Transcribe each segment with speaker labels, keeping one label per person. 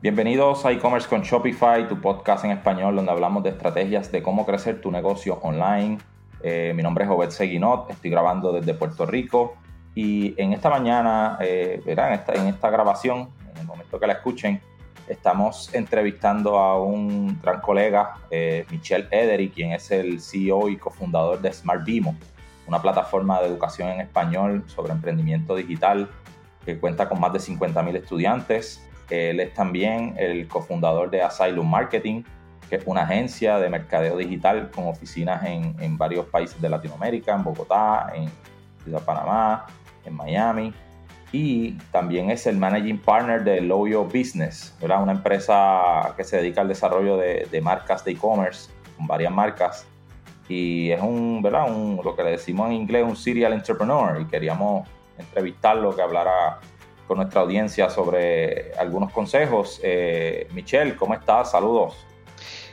Speaker 1: Bienvenidos a e-commerce con Shopify, tu podcast en español donde hablamos de estrategias de cómo crecer tu negocio online. Eh, mi nombre es Obed Seguinot, estoy grabando desde Puerto Rico y en esta mañana, eh, verán, en esta, en esta grabación, en el momento que la escuchen, estamos entrevistando a un gran colega, eh, Michelle Edery, quien es el CEO y cofundador de Smart Vimo, una plataforma de educación en español sobre emprendimiento digital que cuenta con más de 50.000 estudiantes él es también el cofundador de Asylum Marketing, que es una agencia de mercadeo digital con oficinas en, varios países de Latinoamérica, en Bogotá, en Ciudad Panamá, en Miami. Y también es el managing partner de Loyo Business, ¿verdad? una empresa que se dedica al desarrollo de, marcas de e-commerce, con varias marcas. Y es un, ¿verdad? Un, lo que le decimos en inglés, un serial entrepreneur. Y queríamos entrevistarlo, que hablara con nuestra audiencia sobre algunos consejos. Eh, Michelle, ¿cómo estás? Saludos.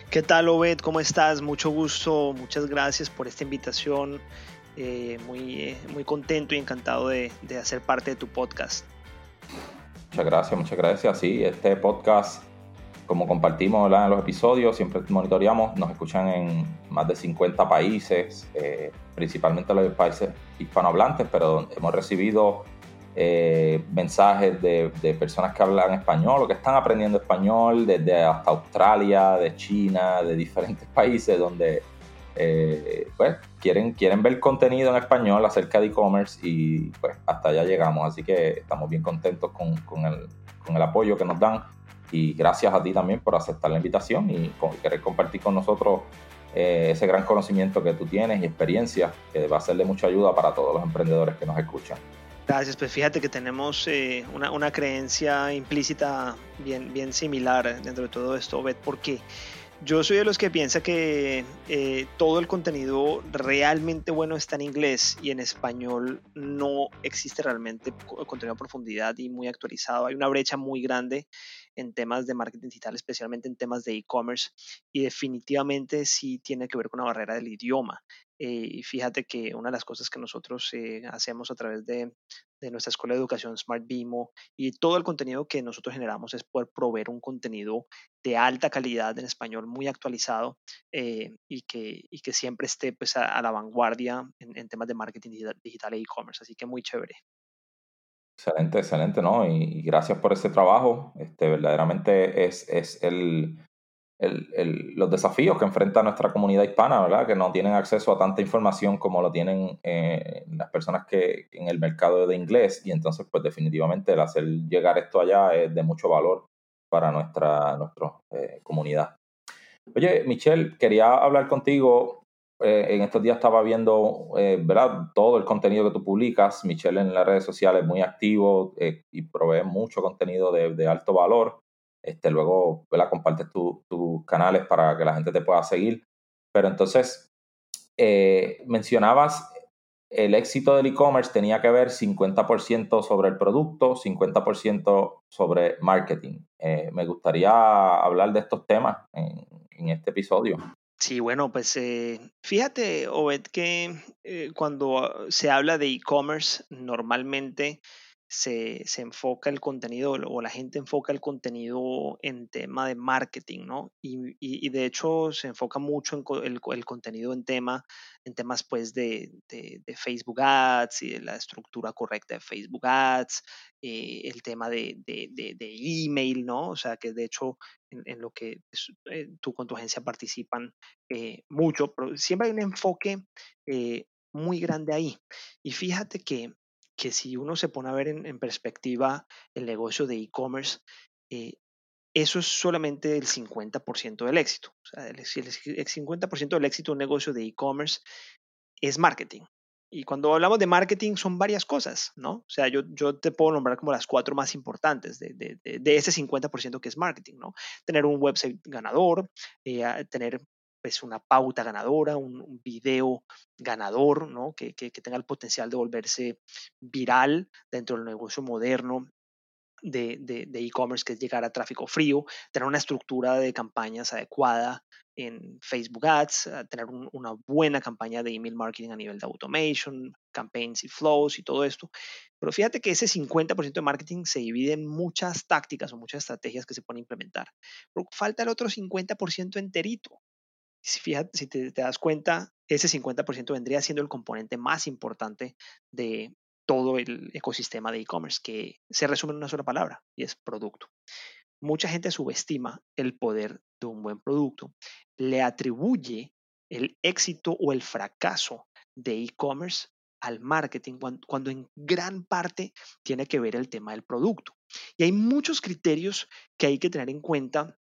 Speaker 2: ¿Qué tal, Obed? ¿Cómo estás? Mucho gusto, muchas gracias por esta invitación. Eh, muy, eh, muy contento y encantado de, de, hacer parte de tu podcast.
Speaker 1: Muchas gracias, muchas gracias. Sí, este podcast, como compartimos en los episodios, siempre monitoreamos, nos escuchan en más de 50 países, principalmente los países hispanohablantes, pero hemos recibido eh, mensajes de, personas que hablan español o que están aprendiendo español desde hasta Australia, de China, de diferentes países donde eh, pues, quieren, quieren ver contenido en español acerca de e-commerce y pues hasta allá llegamos. Así que estamos bien contentos con, el, con el apoyo que nos dan y gracias a ti también por aceptar la invitación y querer compartir con nosotros eh, ese gran conocimiento que tú tienes y experiencia que va a ser de mucha ayuda para todos los emprendedores que nos escuchan.
Speaker 2: Gracias, pues fíjate que tenemos eh, una, una, creencia implícita bien, bien similar dentro de todo esto, Bet, porque yo soy de los que piensa que eh, todo el contenido realmente bueno está en inglés y en español no existe realmente contenido a profundidad y muy actualizado. Hay una brecha muy grande en temas de marketing digital, especialmente en temas de e-commerce y definitivamente sí tiene que ver con la barrera del idioma. Eh, y fíjate que una de las cosas que nosotros eh, hacemos a través de, nuestra escuela de educación Smart Bimo y todo el contenido que nosotros generamos es poder proveer un contenido de alta calidad en español muy actualizado eh, y, que, que siempre esté pues, a, la vanguardia en, temas de marketing digital e e-commerce. Así que muy chévere.
Speaker 1: Excelente, excelente, ¿no? Y, gracias por ese trabajo. Este, verdaderamente es, es el, los desafíos que enfrenta nuestra comunidad hispana, ¿verdad? Que no tienen acceso a tanta información como lo tienen eh, las personas que en el mercado de inglés y entonces pues definitivamente el hacer llegar esto allá es de mucho valor para nuestra, nuestra eh, comunidad. Oye, Michelle, quería hablar contigo. Eh, en estos días estaba viendo, ¿verdad? Todo el contenido que tú publicas. Michelle en las redes sociales muy activo y provee mucho contenido de alto valor. Este, luego la compartes tus canales para que la gente te pueda seguir. Pero entonces, eh, mencionabas el éxito del e-commerce tenía que ver 50% sobre el producto, 50% sobre marketing. Eh, me gustaría hablar de estos temas en, este episodio.
Speaker 2: Sí, bueno, pues eh, fíjate, Obed, que cuando se habla de e-commerce, normalmente se, enfoca el contenido o la gente enfoca el contenido en tema de marketing, ¿no? Y, de hecho se enfoca mucho en el, contenido en tema, en temas pues de, Facebook Ads y de la estructura correcta de Facebook Ads, eh, el tema de, email, ¿no? O sea que de hecho en, lo que eh, tú con tu agencia participan eh, mucho, pero siempre hay un enfoque muy grande ahí. Y fíjate que que si uno se pone a ver en, perspectiva el negocio de e-commerce, eh, eso es solamente el 50% del éxito. El, 50% del éxito de un negocio de e-commerce es marketing. Y cuando hablamos de marketing son varias cosas, ¿no? O sea, yo, yo te puedo nombrar como las cuatro más importantes de, de, de, ese 50% que es marketing, ¿no? Tener un website ganador, eh, tener pues una pauta ganadora, un, video ganador, ¿no? Que, tenga el potencial de volverse viral dentro del negocio moderno. de e-commerce, que es llegar a tráfico frío, tener una estructura de campañas adecuada en Facebook Ads, tener una buena campaña de email marketing a nivel de automation, campaigns y flows y todo esto. Pero fíjate que ese 50% de marketing se divide en muchas tácticas o muchas estrategias que se pueden implementar. Pero falta el otro 50% enterito. Si, te das cuenta, ese 50% vendría siendo el componente más importante de todo el ecosistema de e-commerce, que se resume en una sola palabra y es producto. Mucha gente subestima el poder de un buen producto, le atribuye el éxito o el fracaso de e-commerce al marketing cuando, en gran parte tiene que ver el tema del producto. Y hay muchos criterios que hay que tener en cuenta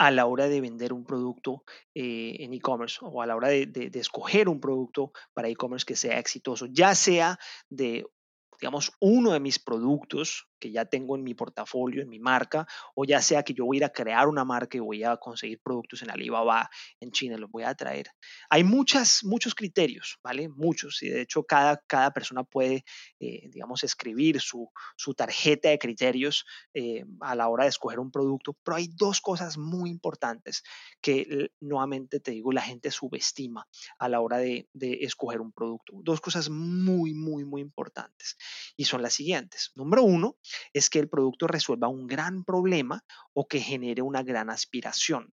Speaker 2: a la hora de vender un producto eh, en e-commerce o a la hora de, de escoger un producto para e-commerce que sea exitoso, ya sea de digamos, uno de mis productos que ya tengo en mi portafolio, en mi marca, o ya sea que yo voy a ir a crear una marca y voy a conseguir productos en Alibaba, en China, los voy a traer. Hay muchas, muchos criterios, ¿vale? Muchos, y de hecho cada, cada persona puede, eh, digamos, escribir su, su, tarjeta de criterios eh, a la hora de escoger un producto, pero hay dos cosas muy importantes que nuevamente te digo, la gente subestima a la hora de, de escoger un producto. Dos cosas muy, muy, muy importantes, y son las siguientes. Número uno, es que el producto resuelva un gran problema o que genere una gran aspiración.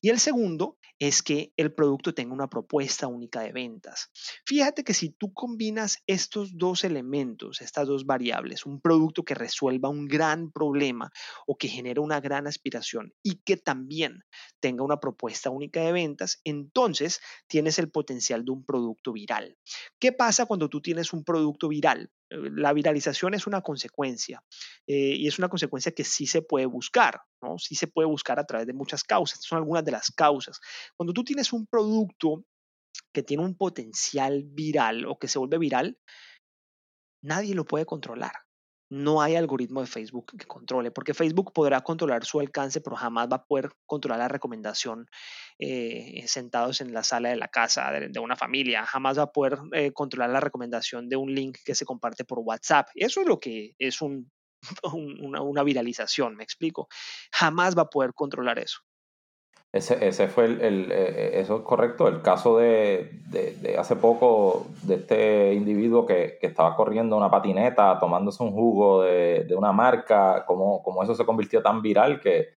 Speaker 2: Y el segundo es que el producto tenga una propuesta única de ventas. Fíjate que si tú combinas estos dos elementos, estas dos variables, un producto que resuelva un gran problema o que genere una gran aspiración y que también tenga una propuesta única de ventas, entonces tienes el potencial de un producto viral. ¿Qué pasa cuando tú tienes un producto viral? La viralización es una consecuencia eh, y es una consecuencia que sí se puede buscar, ¿no? Sí se puede buscar a través de muchas causas. son algunas de las causas. Cuando tú tienes un producto que tiene un potencial viral o que se vuelve viral, nadie lo puede controlar no hay algoritmo de Facebook que controle, porque Facebook podrá controlar su alcance, pero jamás va a poder controlar la recomendación eh, sentados en la sala de la casa de, una familia, jamás va a poder eh, controlar la recomendación de un link que se comparte por WhatsApp. Eso es lo que es una, una viralización, me explico. Jamás va a poder controlar eso.
Speaker 1: Ese, ese fue el, el, eh, eso es correcto, el caso de, de, hace poco de este individuo que, que, estaba corriendo una patineta, tomándose un jugo de, de una marca, como, como eso se convirtió tan viral que,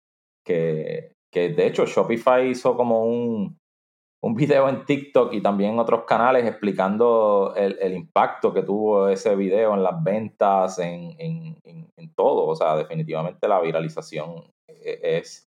Speaker 1: que, que de hecho Shopify hizo como un, un video en TikTok y también en otros canales explicando el, el, impacto que tuvo ese video en las ventas, en, en, en, todo. O sea, definitivamente la viralización e, es,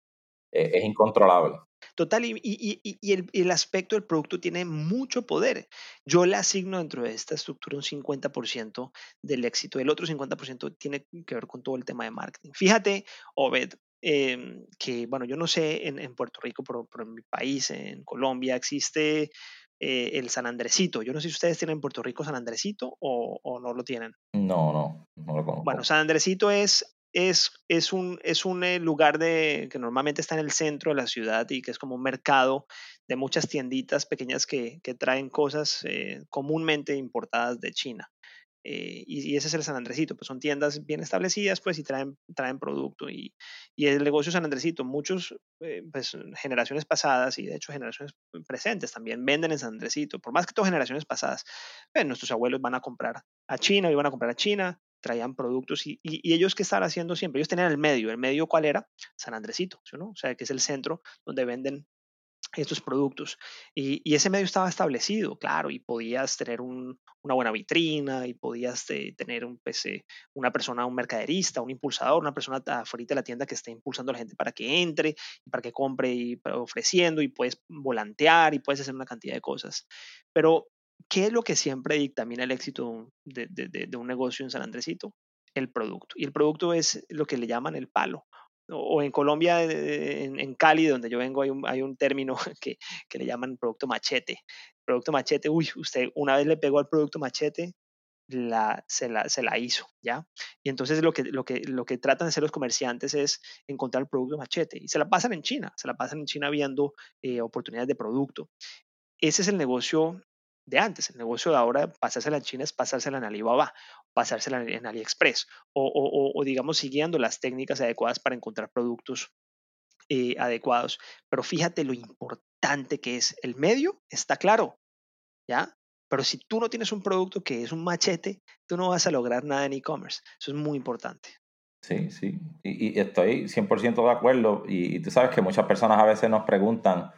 Speaker 1: eh, es incontrolable.
Speaker 2: Total, y, y, y el, el, aspecto del producto tiene mucho poder. Yo le asigno dentro de esta estructura un 50% del éxito, el otro 50% tiene que ver con todo el tema de marketing. Fíjate, Obed, em, que bueno, yo no sé en, en Puerto Rico, pero, en mi país, en Colombia, existe eh, el San Andresito. Yo no sé si ustedes tienen en Puerto Rico San Andresito o, o no lo tienen.
Speaker 1: No, no, no lo conozco.
Speaker 2: Bueno, San Andresito es es, es, un, es un eh, lugar de, que normalmente está en el centro de la ciudad y que es como un mercado de muchas tienditas pequeñas que, que traen cosas eh, comúnmente importadas de China. Eh, y, ese es el San Andresito, pues son tiendas bien establecidas pues y traen, traen producto. Y, y el negocio San Andresito, muchos, pues generaciones pasadas y de hecho generaciones presentes también venden en San Andresito, por más que todas generaciones pasadas, nuestros abuelos van a comprar a China, y van a comprar a China, traían productos y, ellos qué estaban haciendo siempre, ellos tenían el medio, el medio cuál era, San Andresito, ¿no? o sea, que es el centro donde venden estos productos. Y, ese medio estaba establecido, claro, y podías tener un, una buena vitrina y podías eh, tener un PC, una persona, un mercaderista, un impulsador, una persona afuera de la tienda que esté impulsando a la gente para que entre, para que compre y ofreciendo y puedes volantear y puedes hacer una cantidad de cosas. Pero ¿Qué es lo que siempre dictamina el éxito de, de, un negocio en San Andresito? El producto. Y el producto es lo que le llaman el palo. O, en Colombia, en, Cali, donde yo vengo, hay un, hay un término que, que, le llaman producto machete. Producto machete, uy, usted una vez le pegó al producto machete, se, la, se la hizo, ¿ya? Y entonces lo que, lo, que, lo que tratan de hacer los comerciantes es encontrar el producto machete. Y se la pasan en China, se la pasan en China viendo eh, oportunidades de producto. Ese es el negocio de antes. El negocio de ahora, pasársela en China es pasársela en Alibaba, pasársela en AliExpress o, digamos siguiendo las técnicas adecuadas para encontrar productos eh, adecuados. Pero fíjate lo importante que es. El medio está claro, ¿ya? Pero si tú no tienes un producto que es un machete, tú no vas a lograr nada en e-commerce. Eso es muy importante.
Speaker 1: Sí, sí. Y, estoy 100% de acuerdo. Y, tú sabes que muchas personas a veces nos preguntan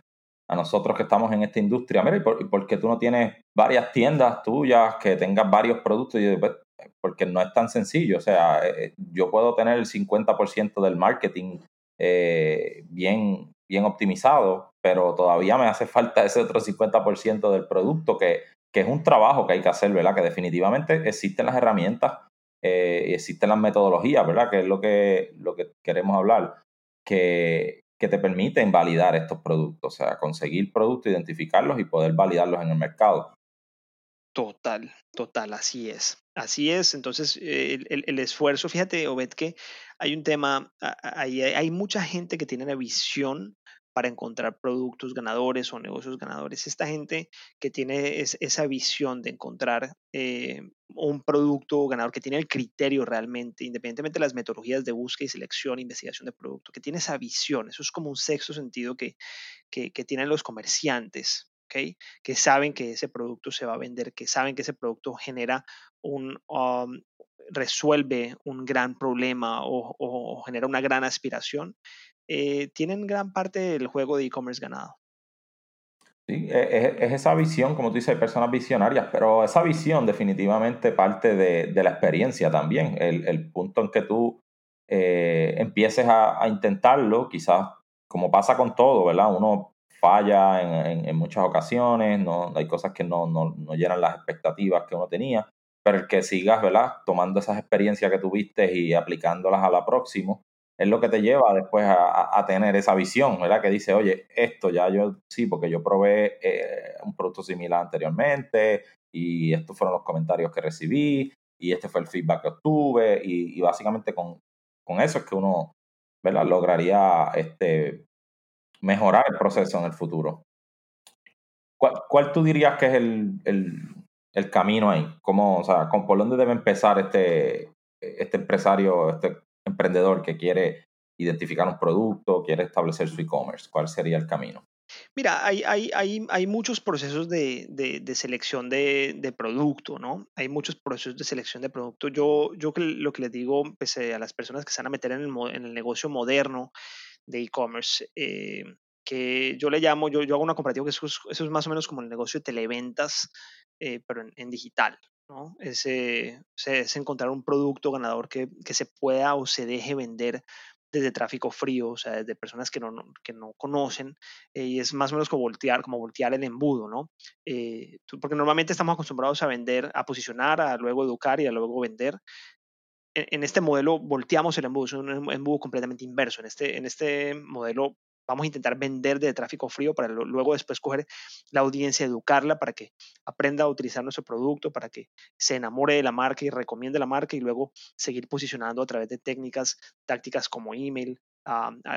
Speaker 1: a nosotros que estamos en esta industria, mira, ¿y por, qué tú no tienes varias tiendas tuyas que tengas varios productos? Yo, pues, porque no es tan sencillo. O sea, eh, eh, yo puedo tener el 50% del marketing eh, bien, bien optimizado, pero todavía me hace falta ese otro 50% del producto que, que es un trabajo que hay que hacer, ¿verdad? Que definitivamente existen las herramientas eh, existen las metodologías, ¿verdad? Que es lo que, lo que queremos hablar, que, que te permiten validar estos productos, o sea, conseguir productos, identificarlos y poder validarlos en el mercado.
Speaker 2: Total, total, así es. Así es, entonces el, esfuerzo, fíjate, Obed, que hay un tema, hay, hay mucha gente que tiene la visión para encontrar productos ganadores o negocios ganadores. Esta gente que tiene esa visión de encontrar eh, un producto ganador, que tiene el criterio realmente, independientemente de las metodologías de búsqueda y selección, investigación de producto, que tiene esa visión, eso es como un sexto sentido que, que, tienen los comerciantes. ¿okay? que saben que ese producto se va a vender, que saben que ese producto genera un, um, resuelve un gran problema o, genera una gran aspiración eh, tienen gran parte del juego de e-commerce ganado.
Speaker 1: Sí, e, es, esa visión, como tú dices, hay personas visionarias, pero esa visión definitivamente parte de, la experiencia también. El, punto en que tú eh, empieces a, intentarlo, quizás como pasa con todo, ¿verdad? Uno falla en, muchas ocasiones, no, hay cosas que no, no, no, llenan las expectativas que uno tenía, pero el que sigas, ¿verdad? Tomando esas experiencias que tuviste y aplicándolas a la próxima, es lo que te lleva después a, tener esa visión, ¿verdad? Que dice, oye, esto ya yo sí, porque yo probé eh, un producto similar anteriormente y estos fueron los comentarios que recibí y este fue el feedback que obtuve y, básicamente con, eso es que uno, ¿verdad? Lograría este, mejorar el proceso en el futuro. ¿Cuál, tú dirías que es el, camino ahí? ¿Cómo, o sea, ¿Por dónde debe empezar este, este empresario, este emprendedor que quiere identificar un producto, quiere establecer su e-commerce? ¿Cuál sería el camino?
Speaker 2: Mira, hay, hay, hay, hay muchos procesos de, de, selección de, de, producto, ¿no? Hay muchos procesos de selección de producto. Yo, yo lo que les digo pues, eh, a las personas que se van a meter en el, en el negocio moderno de e-commerce, eh, que yo le llamo, yo, yo hago una comparativa que eso es, más o menos como el negocio de televentas, eh, pero en, en, digital, ¿no? Es, es, encontrar un producto ganador que, que, se pueda o se deje vender desde tráfico frío, o sea, desde personas que no, que no conocen, eh, y es más o menos como voltear, como voltear el embudo, ¿no? Eh, porque normalmente estamos acostumbrados a vender, a posicionar, a luego educar y a luego vender. En, en este modelo volteamos el embudo, es un embudo completamente inverso. En este, en este modelo vamos a intentar vender de tráfico frío para luego después coger la audiencia, educarla para que aprenda a utilizar nuestro producto, para que se enamore de la marca y recomiende la marca y luego seguir posicionando a través de técnicas, tácticas como email,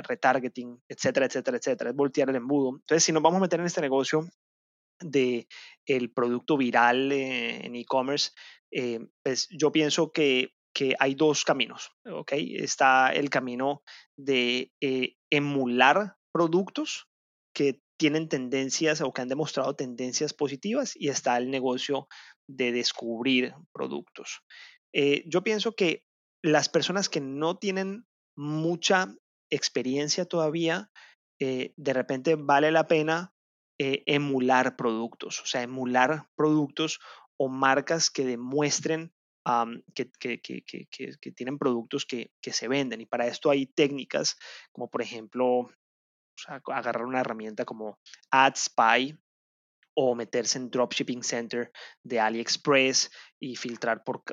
Speaker 2: retargeting, etcétera, etcétera, etcétera. Es voltear el embudo. Entonces, si nos vamos a meter en este negocio de el producto viral eh, en e-commerce, eh, pues yo pienso que que hay dos caminos. Está el camino de eh, emular productos que tienen tendencias o que han demostrado tendencias positivas y está el negocio de descubrir productos. Eh, yo pienso que las personas que no tienen mucha experiencia todavía, eh, de repente vale la pena emular productos, o sea, emular productos o marcas que demuestren que, tienen productos que, se venden. Y para esto hay técnicas como, por ejemplo, agarrar una herramienta como AdSpy o meterse en Dropshipping Center de AliExpress y filtrar por,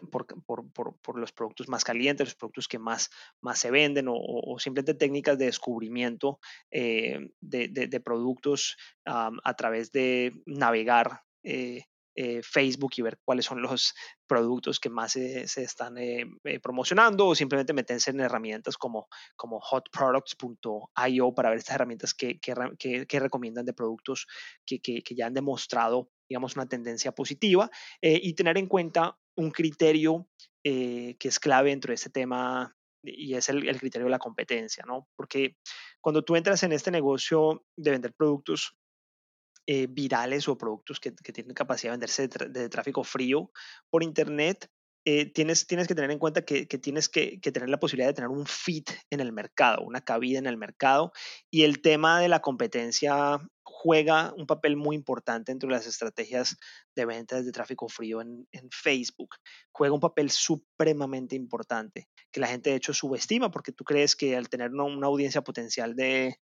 Speaker 2: los productos más calientes, los productos que más, se venden o, simplemente técnicas de descubrimiento eh, de, de, productos a través de navegar eh, eh, Facebook y ver cuáles son los productos que más se, están eh, eh, promocionando o simplemente meterse en herramientas como, como hotproducts.io para ver estas herramientas que, que, recomiendan de productos que, que, ya han demostrado digamos, una tendencia positiva y tener en cuenta un criterio que es clave dentro de este tema y es el, criterio de la competencia, ¿no? Porque cuando tú entras en este negocio de vender productos eh, virales o productos que, tienen capacidad de venderse de, tráfico frío por Internet, eh, tienes, tienes que tener en cuenta que, tienes que, que, tener la posibilidad de tener un fit en el mercado, una cabida en el mercado. Y el tema de la competencia juega un papel muy importante entre las estrategias de ventas de tráfico frío en, en, Facebook. Juega un papel supremamente importante que la gente de hecho subestima porque tú crees que al tener una audiencia potencial de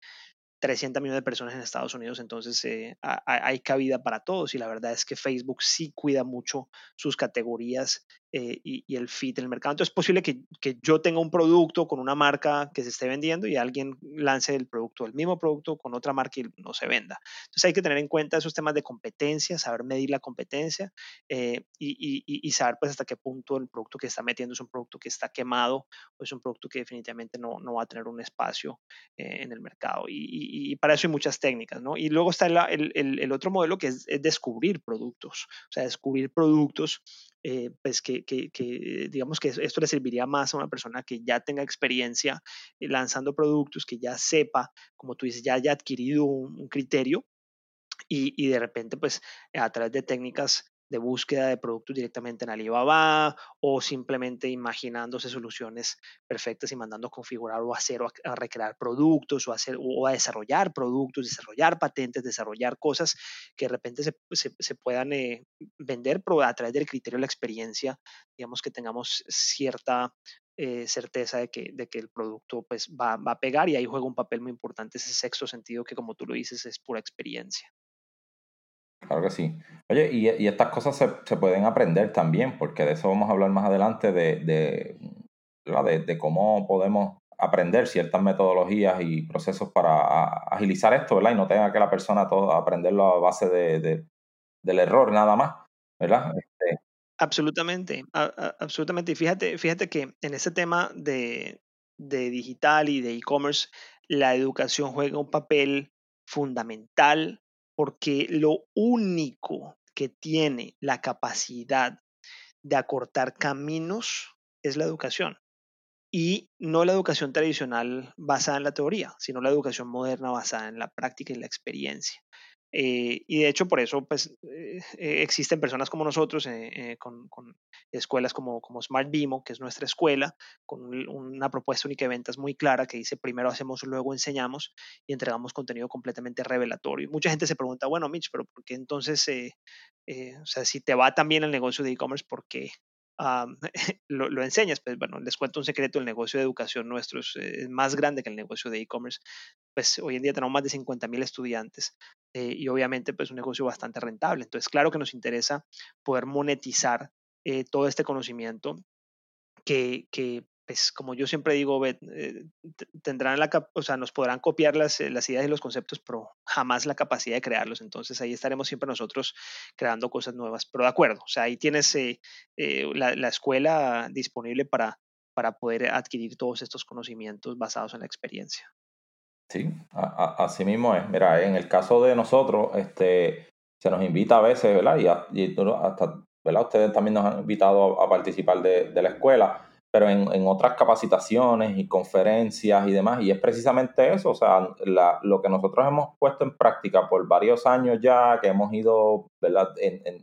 Speaker 2: 300 millones de personas en Estados Unidos, entonces eh, hay cabida para todos y la verdad es que Facebook sí cuida mucho sus categorías eh, y, el fit en el mercado. Entonces es posible que, yo tenga un producto con una marca que se esté vendiendo y alguien lance el producto, el mismo producto con otra marca y no se venda. Entonces hay que tener en cuenta esos temas de competencia, saber medir la competencia eh, y, saber pues hasta qué punto el producto que está metiendo es un producto que está quemado o es un producto que definitivamente no, va a tener un espacio eh, en el mercado. Y, para eso hay muchas técnicas, ¿no? Y luego está el, otro modelo que es, es descubrir productos, o sea, descubrir productos eh, pues que, digamos que esto le serviría más a una persona que ya tenga experiencia eh, lanzando productos, que ya sepa, como tú dices, ya haya adquirido un, criterio y, y, de repente pues a través de técnicas de búsqueda de productos directamente en Alibaba o simplemente imaginándose soluciones perfectas y mandando a configurar o hacer o recrear productos o, hacer, o a desarrollar productos, desarrollar patentes, desarrollar cosas que de repente se, se, puedan eh, vender a través del criterio de la experiencia, digamos que tengamos cierta eh, certeza de que, de que el producto pues, va, va a pegar y ahí juega un papel muy importante ese sexto sentido que como tú lo dices es pura experiencia.
Speaker 1: Claro que sí. Oye, y, y estas cosas se, se, pueden aprender también, porque de eso vamos a hablar más adelante, de, de, de, de cómo podemos aprender ciertas metodologías y procesos para agilizar esto, ¿verdad? Y no tenga que la persona todo aprenderlo a base de, del error nada más, ¿verdad? Este
Speaker 2: absolutamente, absolutamente. Y fíjate, fíjate que en ese tema de, de digital y de e-commerce, la educación juega un papel fundamental porque lo único que tiene la capacidad de acortar caminos es la educación. Y no la educación tradicional basada en la teoría, sino la educación moderna basada en la práctica y la experiencia. Eh, y de hecho, por eso pues, eh, eh, existen personas como nosotros con, escuelas como, como Smart Bimo, que es nuestra escuela, con una propuesta única de ventas muy clara que dice primero hacemos, luego enseñamos y entregamos contenido completamente revelatorio. mucha gente se pregunta, bueno, Mitch, pero ¿por qué entonces, o sea, si te va tan bien el negocio de e-commerce, ¿por qué lo, enseñas. Pues bueno, les cuento un secreto, el negocio de educación nuestro es, más grande que el negocio de e-commerce. Pues hoy en día tenemos más de 50 mil estudiantes eh, y obviamente pues un negocio bastante rentable. Entonces, claro que nos interesa poder monetizar eh, todo este conocimiento que, que pues como yo siempre digo, eh, tendrán la, o sea, nos podrán copiar las, las, ideas y los conceptos, pero jamás la capacidad de crearlos. Entonces ahí estaremos siempre nosotros creando cosas nuevas. Pero de acuerdo, o sea, ahí tienes la, la, escuela disponible para, para poder adquirir todos estos conocimientos basados en la experiencia.
Speaker 1: Sí, así mismo es. Mira, en el caso de nosotros, este, se nos invita a veces, ¿verdad? Y, hasta, ¿verdad? Ustedes también nos han invitado a, participar de, la escuela, pero en, otras capacitaciones y conferencias y demás, y es precisamente eso, o sea, lo que nosotros hemos puesto en práctica por varios años ya, que hemos ido, ¿verdad?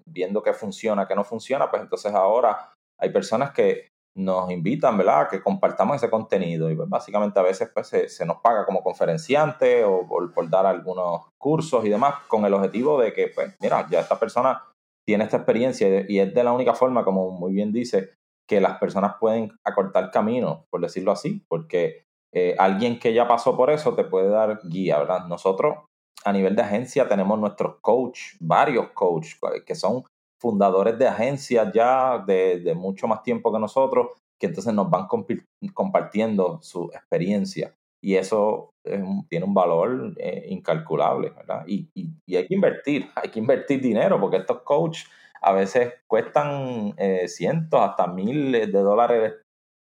Speaker 1: viendo qué funciona, qué no funciona, pues entonces ahora hay personas que nos invitan, ¿verdad?, que compartamos ese contenido. Y pues, básicamente a veces pues, se, nos paga como conferenciante o por, dar algunos cursos y demás, con el objetivo de que, pues, mira, ya esta persona tiene esta experiencia y es de la única forma, como muy bien dice, que las personas pueden acortar camino, por decirlo así, porque eh, alguien que ya pasó por eso te puede dar guía, ¿verdad? Nosotros a nivel de agencia tenemos nuestros coach, varios coach, que son fundadores de agencias ya de, mucho más tiempo que nosotros, que entonces nos van compartiendo su experiencia. Y eso tiene un valor eh, incalculable, ¿verdad? Y, hay que invertir, hay que invertir dinero, porque estos coaches a veces cuestan eh, cientos, hasta miles de dólares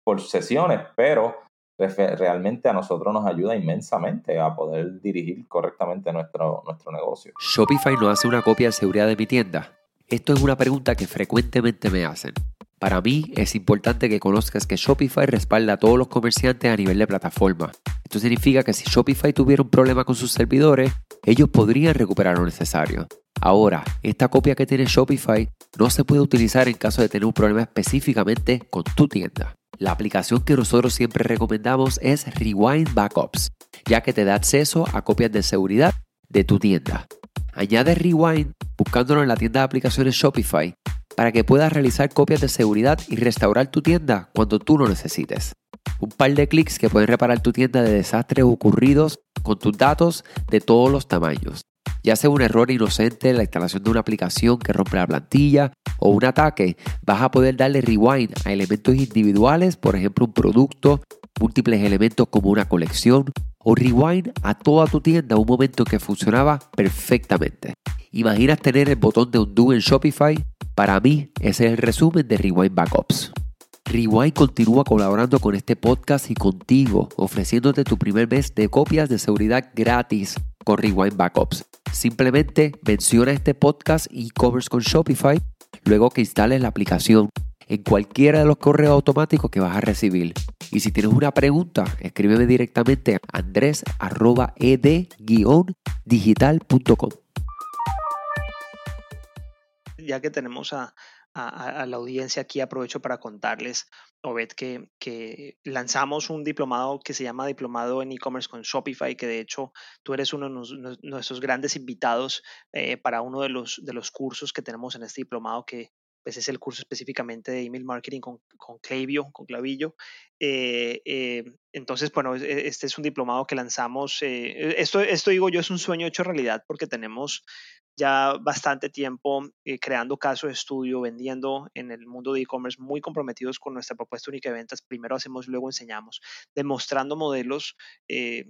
Speaker 1: por sesiones, pero realmente a nosotros nos ayuda inmensamente a poder dirigir correctamente nuestro, nuestro negocio.
Speaker 3: Shopify no hace una copia de seguridad de mi tienda Esto es una pregunta que frecuentemente me hacen. Para mí es importante que conozcas que Shopify respalda a todos los comerciantes a nivel de plataforma. Esto significa que si Shopify tuviera un problema con sus servidores, ellos podrían recuperar lo necesario. Ahora, esta copia que tiene Shopify no se puede utilizar en caso de tener un problema específicamente con tu tienda. La aplicación que nosotros siempre recomendamos es Rewind Backups, ya que te da acceso a copias de seguridad de tu tienda. Añade Rewind buscándolo en la tienda de aplicaciones Shopify para que puedas realizar copias de seguridad y restaurar tu tienda cuando tú lo necesites. Un par de clics que pueden reparar tu tienda de desastres ocurridos con tus datos de todos los tamaños. Ya sea un error inocente en la instalación de una aplicación que rompe la plantilla o un ataque, vas a poder darle rewind a elementos individuales, por ejemplo un producto, múltiples elementos como una colección, o rewind a toda tu tienda un momento que funcionaba perfectamente. ¿Imaginas tener el botón de undo en Shopify? Para mí, ese es el resumen de Rewind Backups. Rewind continúa colaborando con este podcast y contigo, ofreciéndote tu primer mes de copias de seguridad gratis con Rewind Backups. Simplemente menciona este podcast e-commerce con Shopify luego que instales la aplicación en cualquiera de los correos automáticos que vas a recibir. Y si tienes una pregunta, escríbeme directamente a andres.ed-digital.com
Speaker 2: ya que tenemos a, la audiencia aquí, aprovecho para contarles, Obed, que, lanzamos un diplomado que se llama Diplomado en E-Commerce con Shopify, que de hecho tú eres uno de nuestros grandes invitados eh, para uno de los, de los cursos que tenemos en este diplomado que pues es el curso específicamente de email marketing con, con Clavio, con Clavillo. Eh, eh, entonces, bueno, e, este es un diplomado que lanzamos. esto, esto digo yo, es un sueño hecho realidad porque tenemos ya bastante tiempo eh, creando casos de estudio, vendiendo en el mundo de e-commerce, muy comprometidos con nuestra propuesta única de ventas. Primero hacemos, luego enseñamos, demostrando modelos eh,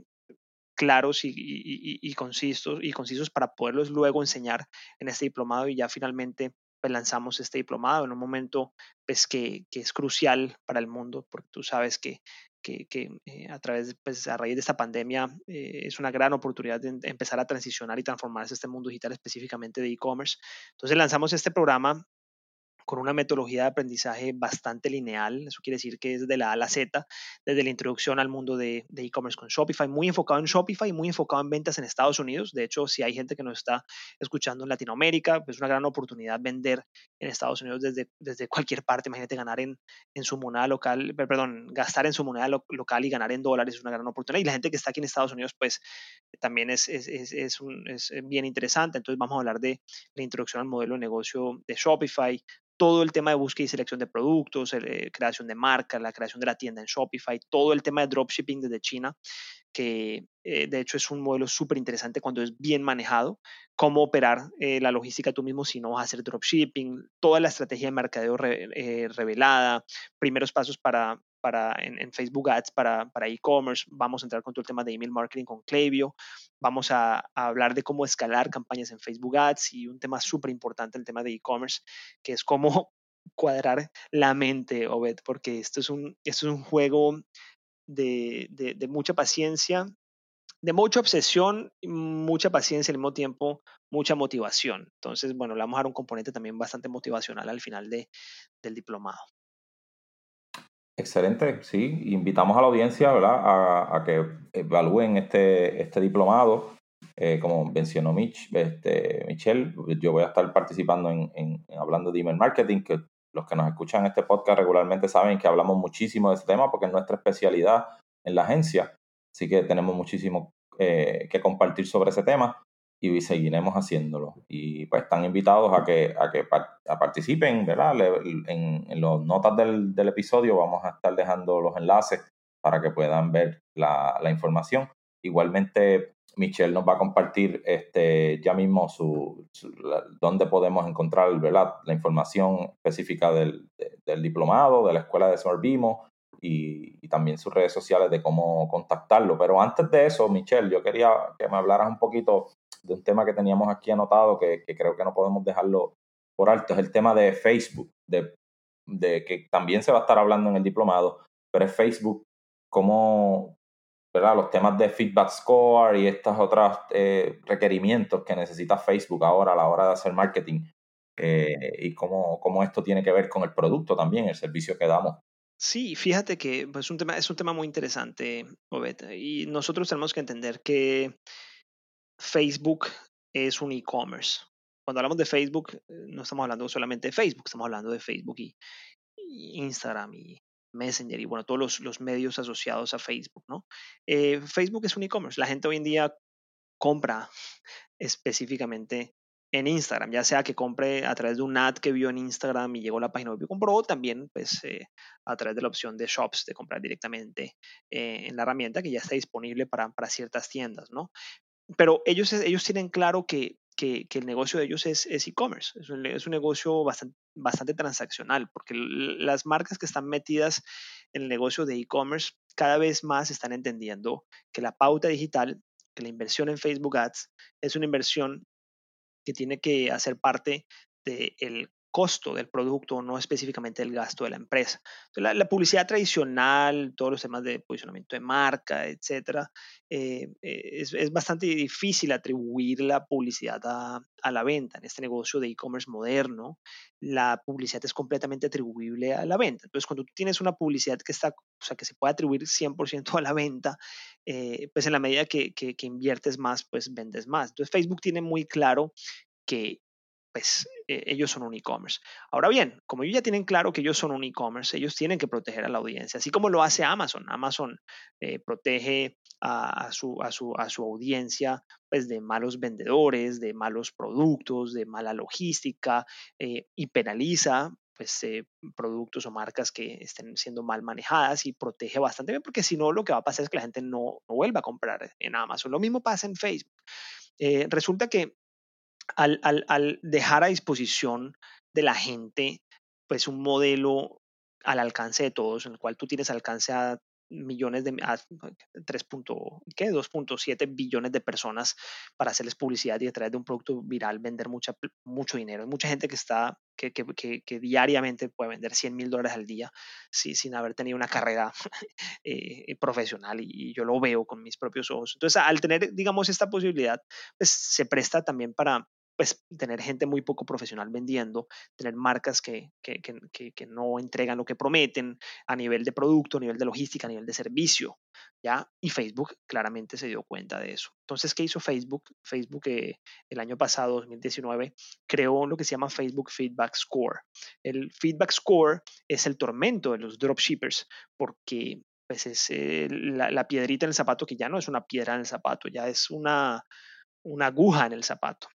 Speaker 2: claros y, concisos, y concisos para poderlos luego enseñar en este diplomado y ya finalmente pues, lanzamos este diplomado en un momento pues, que, que, es crucial para el mundo, porque tú sabes que que, eh, a través, pues, a raíz de esta pandemia eh, es una gran oportunidad de empezar a transicionar y transformarse este mundo digital específicamente de e-commerce. Entonces lanzamos este programa con una metodología de aprendizaje bastante lineal, eso quiere decir que es de la A a la Z, desde la introducción al mundo de e-commerce con Shopify, muy enfocado en Shopify muy enfocado en ventas en Estados Unidos. De hecho, si hay gente que nos está escuchando en Latinoamérica, pues es una gran oportunidad vender en Estados Unidos desde, desde cualquier parte. Imagínate ganar en, en su moneda local, perdón, gastar en su moneda local y ganar en dólares es una gran oportunidad. Y la gente que está aquí en Estados Unidos, pues también es, es, es, es, un, bien interesante. Entonces vamos a hablar de la introducción al modelo de negocio de Shopify, todo el tema de búsqueda y selección de productos, eh, creación de marca, la creación de la tienda en Shopify, todo el tema de dropshipping desde China, que eh, de hecho es un modelo súper interesante cuando es bien manejado, cómo operar eh, la logística tú mismo si no vas a hacer dropshipping, toda la estrategia de mercadeo revelada, primeros pasos para, para, en, Facebook Ads para, para e-commerce, vamos a entrar con todo el tema de email marketing con Klaviyo, vamos a, hablar de cómo escalar campañas en Facebook Ads y un tema súper importante, el tema de e-commerce, que es cómo cuadrar la mente, Obed, porque esto es un, esto es un juego de, de, mucha paciencia, de mucha obsesión, mucha paciencia al mismo tiempo, mucha motivación. Entonces, bueno, le vamos a dar un componente también bastante motivacional al final de, del diplomado.
Speaker 1: Excelente, sí. Invitamos a la audiencia ¿verdad? A, que evalúen este, este diplomado. Eh, como mencionó Mitch, este, Michelle, yo voy a estar participando en, en, hablando de email marketing, que los que nos escuchan este podcast regularmente saben que hablamos muchísimo de ese tema porque es nuestra especialidad en la agencia. Así que tenemos muchísimo eh, que compartir sobre ese tema y seguiremos haciéndolo. Y pues están invitados a que, a que participen, ¿verdad? en, en las notas del, del, episodio vamos a estar dejando los enlaces para que puedan ver la, la información. Igualmente, Michelle nos va a compartir este, ya mismo su, dónde podemos encontrar ¿verdad? la información específica del, del diplomado, de la escuela de Smart Vimo y, y, también sus redes sociales de cómo contactarlo. Pero antes de eso, Michelle, yo quería que me hablaras un poquito de un tema que teníamos aquí anotado que, creo que no podemos dejarlo por alto, es el tema de Facebook, de, de, que también se va a estar hablando en el diplomado, pero es Facebook, como ¿verdad? los temas de feedback score y estos otros eh, requerimientos que necesita Facebook ahora a la hora de hacer marketing. eh, y cómo, cómo, esto tiene que ver con el producto también, el servicio que damos.
Speaker 2: Sí, fíjate que pues, un tema, es un tema muy interesante, Obed, y nosotros tenemos que entender que Facebook es un e-commerce. Cuando hablamos de Facebook, eh, no estamos hablando solamente de Facebook, estamos hablando de Facebook y, Instagram y Messenger y bueno, todos los, medios asociados a Facebook, ¿no? Eh, Facebook es un e-commerce. La gente hoy en día compra específicamente en Instagram, ya sea que compre a través de un ad que vio en Instagram y llegó a la página web y compró, o también pues, eh, a través de la opción de shops, de comprar directamente en la herramienta que ya está disponible para, para ciertas tiendas, ¿no? Pero ellos, ellos tienen claro que, que, el negocio de ellos es e-commerce, es, un, es, un, negocio bastante, bastante transaccional, porque las marcas que están metidas en el negocio de e-commerce cada vez más están entendiendo que la pauta digital, que la inversión en Facebook Ads es una inversión que tiene que hacer parte del costo del producto, no específicamente el gasto de la empresa. la, publicidad tradicional, todos los temas de posicionamiento de marca, etcétera, eh, eh, es, bastante difícil atribuir la publicidad a, la venta. En este negocio de e-commerce moderno, la publicidad es completamente atribuible a la venta. Entonces, cuando tú tienes una publicidad que está, o sea, que se puede atribuir 100% a la venta, eh, pues en la medida que, que inviertes más, pues vendes más. Entonces, Facebook tiene muy claro que pues eh, ellos son un e-commerce. Ahora bien, como ellos ya tienen claro que ellos son un e-commerce, ellos tienen que proteger a la audiencia, así como lo hace Amazon. Amazon eh, protege a, su, a, su, a, su, audiencia pues, de malos vendedores, de malos productos, de mala logística eh, y penaliza pues, productos o marcas que estén siendo mal manejadas y protege bastante bien, porque si no, lo que va a pasar es que la gente no vuelva a comprar en Amazon. Lo mismo pasa en Facebook. resulta que al, dejar a disposición de la gente pues un modelo al alcance de todos, en el cual tú tienes alcance a millones de, a 3. ¿qué? 2.7 billones de personas para hacerles publicidad y a través de un producto viral vender mucha, mucho dinero. Hay mucha gente que está, que, que, diariamente puede vender 100 mil dólares al día sin haber tenido una carrera eh, profesional y, yo lo veo con mis propios ojos. Entonces, al tener, digamos, esta posibilidad, pues se presta también para, pues tener gente muy poco profesional vendiendo, tener marcas que, que, que, que, no entregan lo que prometen a nivel de producto, a nivel de logística, a nivel de servicio, ¿ya? Y Facebook claramente se dio cuenta de eso. Entonces, ¿qué hizo Facebook? Facebook eh, el año pasado, 2019, creó lo que se llama Facebook Feedback Score. El Feedback Score es el tormento de los dropshippers porque pues es eh, la, la piedrita en el zapato que ya no es una piedra en el zapato, ya es una, una aguja en el zapato.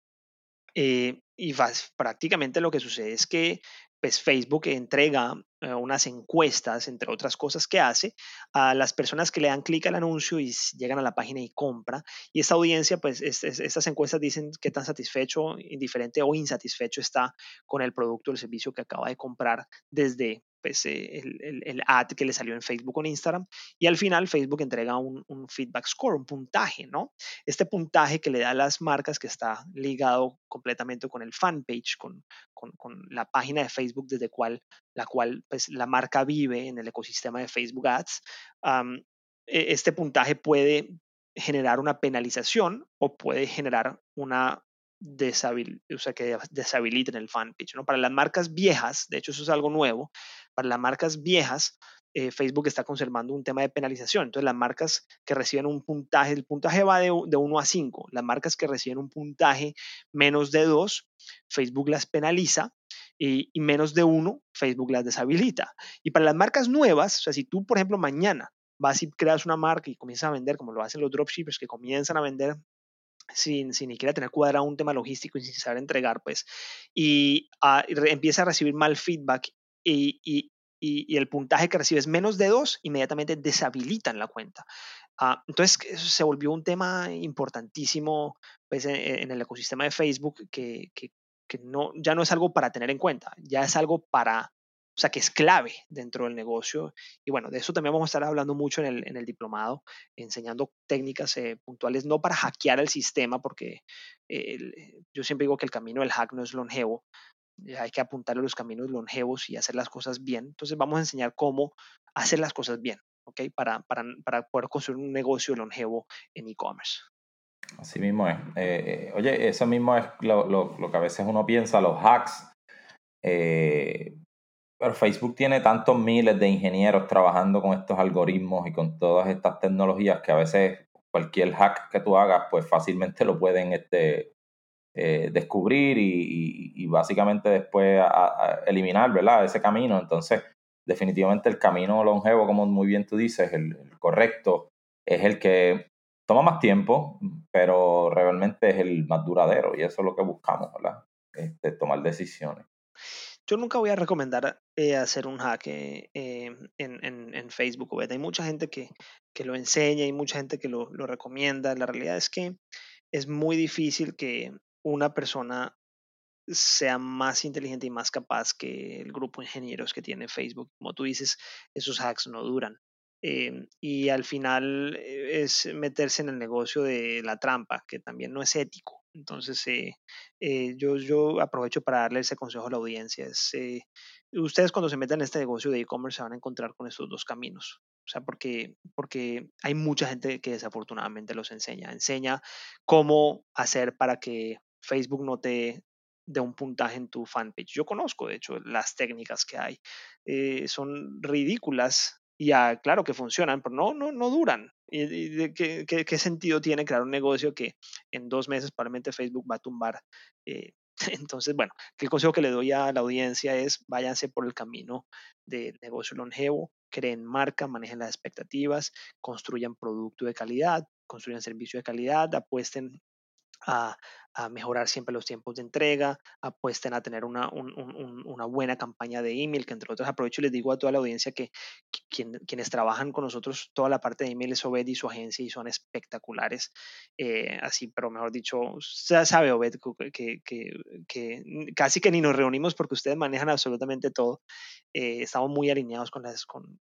Speaker 2: Eh, y prácticamente lo que sucede es que pues, Facebook entrega eh, unas encuestas, entre otras cosas que hace, a las personas que le dan clic al anuncio y llegan a la página y compra. Y esta audiencia, pues estas encuestas dicen qué tan satisfecho, indiferente o insatisfecho está con el producto o el servicio que acaba de comprar desde pues, eh, el, el, ad que le salió en Facebook o en Instagram. Y al final Facebook entrega un, un, feedback score, un puntaje, ¿no? Este puntaje que le da a las marcas que está ligado completamente con el fanpage, con, con, con la página de Facebook desde cual, la cual pues, la marca vive en el ecosistema de Facebook Ads. E, este puntaje puede generar una penalización o puede generar una o sea, que deshabiliten el fanpage. ¿no? Para las marcas viejas, de hecho eso es algo nuevo, para las marcas viejas, eh, Facebook está conservando un tema de penalización. Entonces, las marcas que reciben un puntaje, el puntaje va de, de 1 a 5. Las marcas que reciben un puntaje menos de 2, Facebook las penaliza y, menos de 1, Facebook las deshabilita. Y para las marcas nuevas, o sea, si tú, por ejemplo, mañana vas y creas una marca y comienzas a vender, como lo hacen los dropshippers que comienzan a vender sin, sin ni siquiera tener cuadrado un tema logístico y sin saber entregar, pues, y, ah, empieza a recibir mal feedback y, el puntaje que recibe es menos de dos, inmediatamente deshabilitan la cuenta. Uh, entonces, se volvió un tema importantísimo pues, en, el ecosistema de Facebook que, no, ya no es algo para tener en cuenta, ya es algo para o sea, que es clave dentro del negocio. Y bueno, de eso también vamos a estar hablando mucho en el, diplomado, enseñando técnicas eh, puntuales, no para hackear el sistema, porque yo siempre digo que el camino del hack no es longevo, hay que apuntar a los caminos longevos y hacer las cosas bien. Entonces vamos a enseñar cómo hacer las cosas bien, ¿ok? Para, para, para poder construir un negocio longevo en e-commerce.
Speaker 1: Así mismo es. Eh, eh, oye, eso mismo es lo, lo, lo, que a veces uno piensa, los hacks Eh, pero Facebook tiene tantos miles de ingenieros trabajando con estos algoritmos y con todas estas tecnologías que a veces cualquier hack que tú hagas, pues fácilmente lo pueden este, eh, descubrir y, básicamente después eliminar, ¿verdad? Ese camino. Entonces, definitivamente el camino longevo, como muy bien tú dices, el, correcto, es el que toma más tiempo, pero realmente es el más duradero y eso es lo que buscamos, ¿verdad? Este, tomar decisiones.
Speaker 2: Yo nunca voy a recomendar eh, hacer un hack eh, en, en, en, Facebook o Hay mucha gente que, que, lo enseña y mucha gente que lo, lo recomienda. La realidad es que es muy difícil que una persona sea más inteligente y más capaz que el grupo de ingenieros que tiene Facebook. Como tú dices, esos hacks no duran. Em, y al final eh, es meterse en el negocio de la trampa, que también no es ético. Entonces, eh, eh, yo, yo aprovecho para darle ese consejo a la audiencia. ustedes cuando se metan en este negocio de e-commerce se van a encontrar con estos dos caminos. O sea, porque, porque hay mucha gente que desafortunadamente los enseña. Enseña cómo hacer para que Facebook no te de un puntaje en tu fanpage. Yo conozco, de hecho, las técnicas que hay. Eh, son ridículas y ya, claro que funcionan, pero no, no, no duran. ¿Y, de qué, qué, sentido tiene crear un negocio que en dos meses probablemente Facebook va a tumbar? Eh, entonces, bueno, el consejo que le doy a la audiencia es váyanse por el camino del negocio longevo, creen marca, manejen las expectativas, construyan producto de calidad, construyan servicio de calidad, apuesten a, mejorar siempre los tiempos de entrega, apuesten a tener una, buena campaña de email, que entre otros aprovecho y les digo a toda la audiencia que, quienes trabajan con nosotros, toda la parte de email es Obed y su agencia y son espectaculares. Eh, así, pero mejor dicho, ya sabe Obed que, casi que ni nos reunimos porque ustedes manejan absolutamente todo. Eh, estamos muy alineados con las, con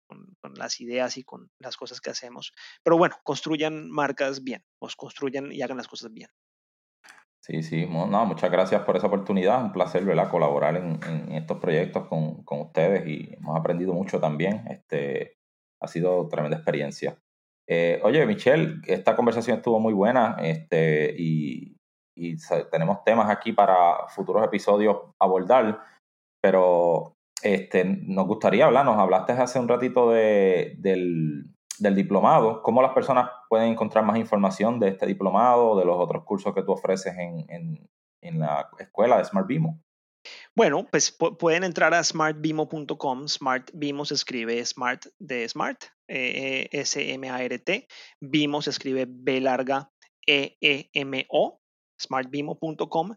Speaker 2: las ideas y con las cosas que hacemos. Pero bueno, construyan marcas bien, os construyan y hagan las cosas bien.
Speaker 1: Sí, sí, no, muchas gracias por esa oportunidad. Un placer ¿verdad? colaborar en, estos proyectos con, ustedes y hemos aprendido mucho también. Este, ha sido tremenda experiencia. Eh, oye, Michelle, esta conversación estuvo muy buena este, y, y tenemos temas aquí para futuros episodios abordar, pero este, nos gustaría hablar, nos hablaste hace un ratito de, del, del diplomado, ¿cómo las personas pueden encontrar más información de este diplomado o de los otros cursos que tú ofreces en, la escuela de Smart Bimo?
Speaker 2: Bueno, pues pueden entrar a smartbimo.com. Smart Bimo se escribe Smart de Smart, S-M-A-R-T. Bimo se escribe B larga E-E-M-O, smartbimo.com.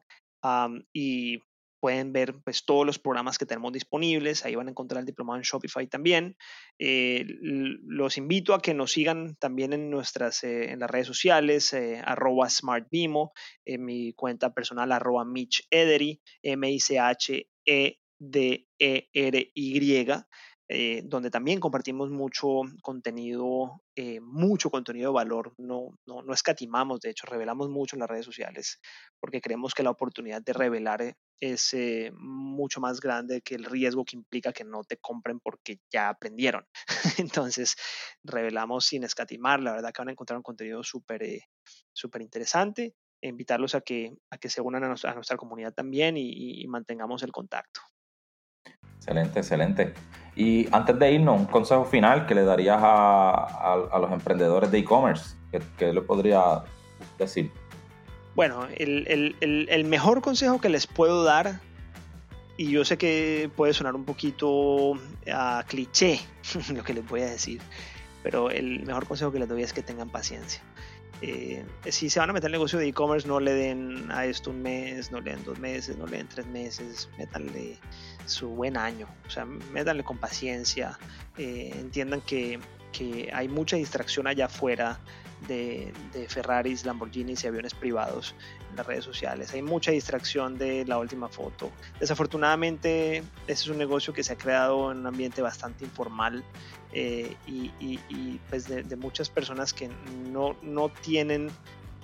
Speaker 2: y pueden ver pues, todos los programas que tenemos disponibles, ahí van a encontrar el diplomado en Shopify también. Eh, los invito a que nos sigan también en nuestras eh, en las redes sociales, eh, arroba smartbimo, en mi cuenta personal arroba Mitch Edery, M-I-C-H-E-D-E-R-Y. Eh, donde también compartimos mucho contenido, eh, mucho contenido de valor. No, no, no, escatimamos, de hecho, revelamos mucho en las redes sociales porque creemos que la oportunidad de revelar eh, es mucho más grande que el riesgo que implica que no te compren porque ya aprendieron. Entonces, revelamos sin escatimar. La verdad que van a encontrar un contenido súper súper interesante. E invitarlos a que, a que se unan a nuestra, comunidad también y mantengamos el contacto.
Speaker 1: Excelente, excelente. Y antes de irnos, un consejo final que le darías a, los emprendedores de e-commerce, ¿qué, le podría decir?
Speaker 2: Bueno, el, mejor consejo que les puedo dar, y yo sé que puede sonar un poquito a ah, cliché lo que les voy a decir, pero el mejor consejo que les doy es que tengan paciencia. Eh, si se van a meter el negocio de e-commerce, no le den a esto un mes, no le den dos meses, no le den tres meses, métanle su buen año, o sea, métanle con paciencia, eh, entiendan que, que, hay mucha distracción allá afuera de, de, Ferraris, Lamborghinis y aviones privados en las redes sociales, hay mucha distracción de la última foto. Desafortunadamente, ese es un negocio que se ha creado en un ambiente bastante informal eh, y, pues de, de, muchas personas que no, no tienen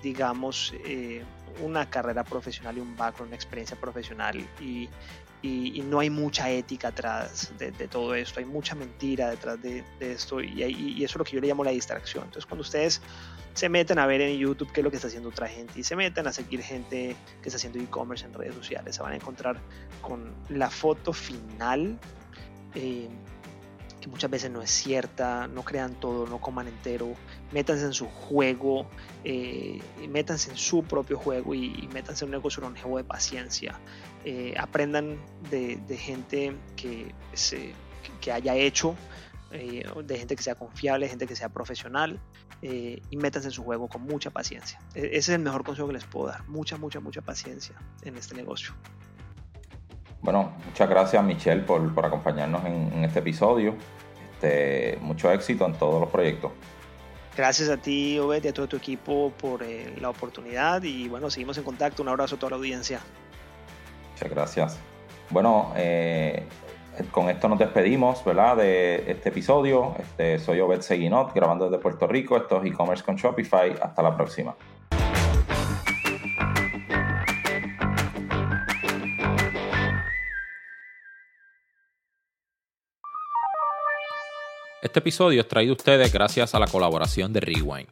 Speaker 2: digamos, eh, una carrera profesional y un background, una experiencia profesional y, y, no hay mucha ética atrás de, todo esto, hay mucha mentira detrás de, esto y, y, eso es lo que yo le llamo la distracción. Entonces cuando ustedes se meten a ver en YouTube qué es lo que está haciendo otra gente y se meten a seguir gente que está haciendo e-commerce en redes sociales, se van a encontrar con la foto final. Eh, que muchas veces no es cierta, no crean todo, no coman entero, métanse en su juego, eh, métanse en su propio juego y, métanse en un negocio longevo de paciencia. Eh, aprendan de, gente que, se, que haya hecho, eh, de gente que sea confiable, gente que sea profesional y métanse en su juego con mucha paciencia. E, ese es el mejor consejo que les puedo dar, mucha, mucha, mucha paciencia en este negocio.
Speaker 4: Bueno, muchas gracias Michelle por, por acompañarnos en, este episodio. Este, mucho éxito en todos los proyectos.
Speaker 2: Gracias a ti, Obed, y a todo tu equipo por eh, la oportunidad. Y bueno, seguimos en contacto. Un abrazo a toda la audiencia.
Speaker 4: Muchas gracias. Bueno, eh, con esto nos despedimos, ¿verdad? De este episodio. Este, soy Obed Seguinot, grabando desde Puerto Rico. Esto es e-commerce con Shopify. Hasta la próxima.
Speaker 1: Este episodio es traído a ustedes gracias a la colaboración de Rewind.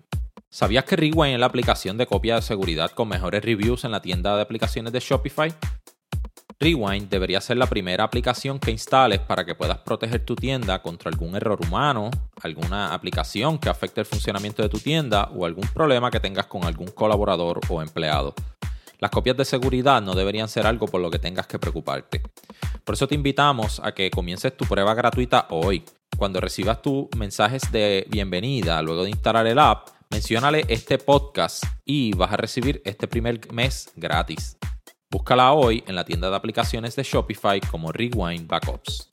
Speaker 1: ¿Sabías que Rewind es la aplicación de copia de seguridad con mejores reviews en la tienda de aplicaciones de Shopify? Rewind debería ser la primera aplicación que instales para que puedas proteger tu tienda contra algún error humano, alguna aplicación que afecte el funcionamiento de tu tienda o algún problema que tengas con algún colaborador o empleado. Las copias de seguridad no deberían ser algo por lo que tengas que preocuparte. Por eso te invitamos a que comiences tu prueba gratuita hoy cuando recibas tus mensajes de bienvenida luego de instalar el app, menciónale este podcast y vas a recibir este primer mes gratis. Búscala hoy en la tienda de aplicaciones de Shopify como Rewind Backups.